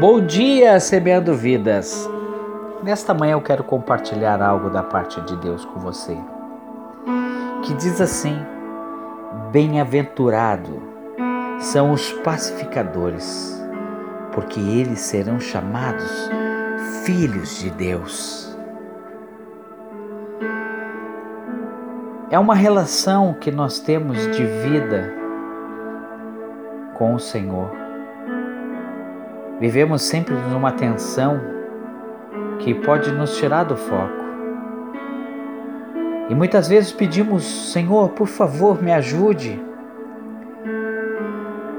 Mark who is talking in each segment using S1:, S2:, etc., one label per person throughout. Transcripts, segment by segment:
S1: Bom dia, semeando vidas. Nesta manhã eu quero compartilhar algo da parte de Deus com você. Que diz assim: Bem-aventurado são os pacificadores, porque eles serão chamados filhos de Deus. É uma relação que nós temos de vida com o Senhor Vivemos sempre numa tensão que pode nos tirar do foco. E muitas vezes pedimos, Senhor, por favor, me ajude.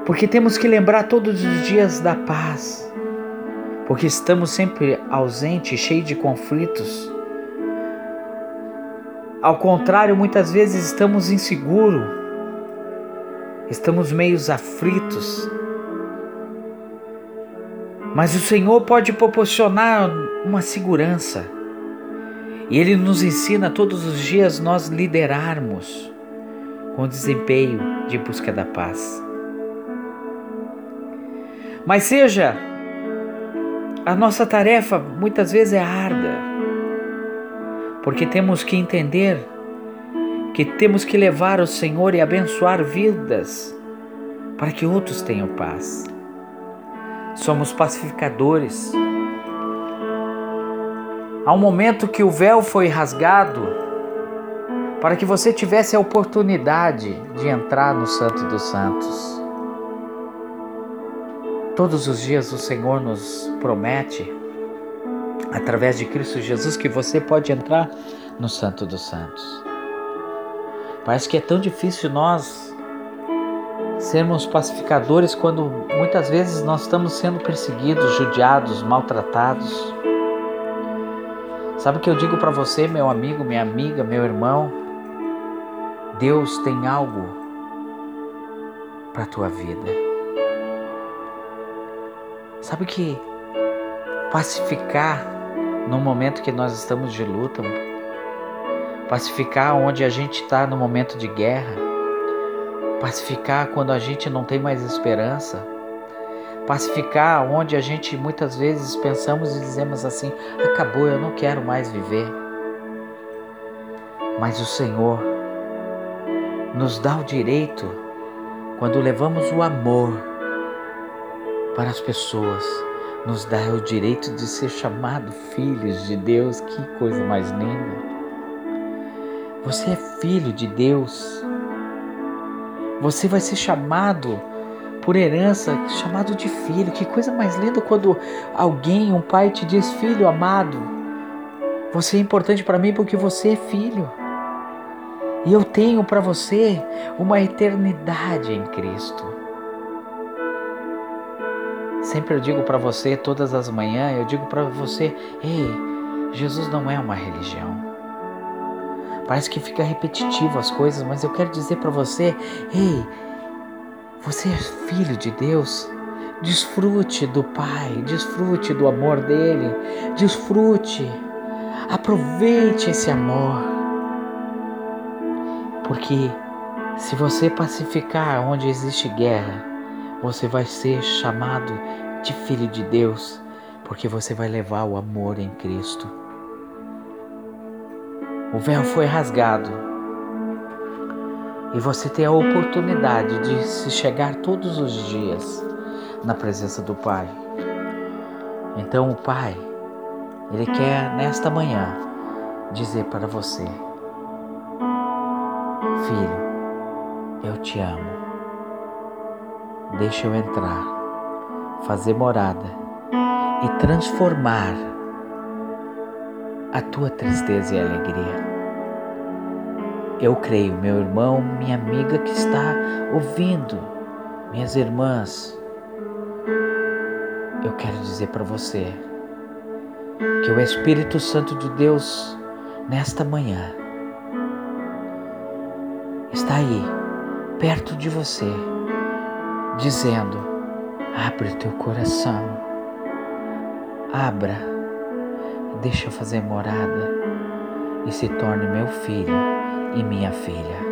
S1: Porque temos que lembrar todos os dias da paz. Porque estamos sempre ausentes, cheios de conflitos. Ao contrário, muitas vezes estamos inseguros, estamos meio aflitos, mas o Senhor pode proporcionar uma segurança. E Ele nos ensina todos os dias nós liderarmos com desempenho de busca da paz. Mas seja a nossa tarefa muitas vezes é árdua, porque temos que entender que temos que levar o Senhor e abençoar vidas para que outros tenham paz somos pacificadores. Há um momento que o véu foi rasgado para que você tivesse a oportunidade de entrar no Santo dos Santos. Todos os dias o Senhor nos promete, através de Cristo Jesus, que você pode entrar no Santo dos Santos. Parece que é tão difícil nós sermos pacificadores quando muitas vezes nós estamos sendo perseguidos, judiados, maltratados. Sabe o que eu digo para você, meu amigo, minha amiga, meu irmão? Deus tem algo para tua vida. Sabe que pacificar no momento que nós estamos de luta, pacificar onde a gente está no momento de guerra, pacificar quando a gente não tem mais esperança, pacificar onde a gente muitas vezes pensamos e dizemos assim: acabou, eu não quero mais viver. Mas o Senhor nos dá o direito, quando levamos o amor para as pessoas, nos dá o direito de ser chamado filhos de Deus. Que coisa mais linda! Você é filho de Deus. Você vai ser chamado por herança, chamado de filho. Que coisa mais linda quando alguém, um pai, te diz: Filho amado, você é importante para mim porque você é filho. E eu tenho para você uma eternidade em Cristo. Sempre eu digo para você, todas as manhãs, eu digo para você: ei, Jesus não é uma religião. Parece que fica repetitivo as coisas, mas eu quero dizer para você: ei, você é filho de Deus. Desfrute do Pai, desfrute do amor dele, desfrute, aproveite esse amor. Porque se você pacificar onde existe guerra, você vai ser chamado de filho de Deus, porque você vai levar o amor em Cristo. O véu foi rasgado e você tem a oportunidade de se chegar todos os dias na presença do Pai. Então o Pai, Ele quer nesta manhã dizer para você: Filho, eu te amo. Deixa eu entrar, fazer morada e transformar a tua tristeza e alegria. Eu creio, meu irmão, minha amiga que está ouvindo, minhas irmãs, eu quero dizer para você que o Espírito Santo de Deus, nesta manhã, está aí, perto de você, dizendo: abre o teu coração, abra deixa eu fazer morada e se torne meu filho e minha filha.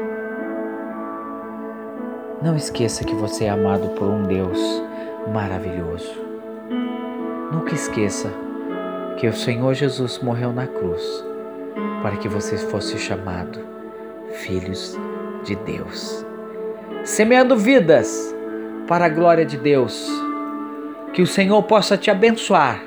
S1: Não esqueça que você é amado por um Deus maravilhoso. Nunca esqueça que o Senhor Jesus morreu na cruz para que você fosse chamado filhos de Deus. Semeando vidas para a glória de Deus. Que o Senhor possa te abençoar.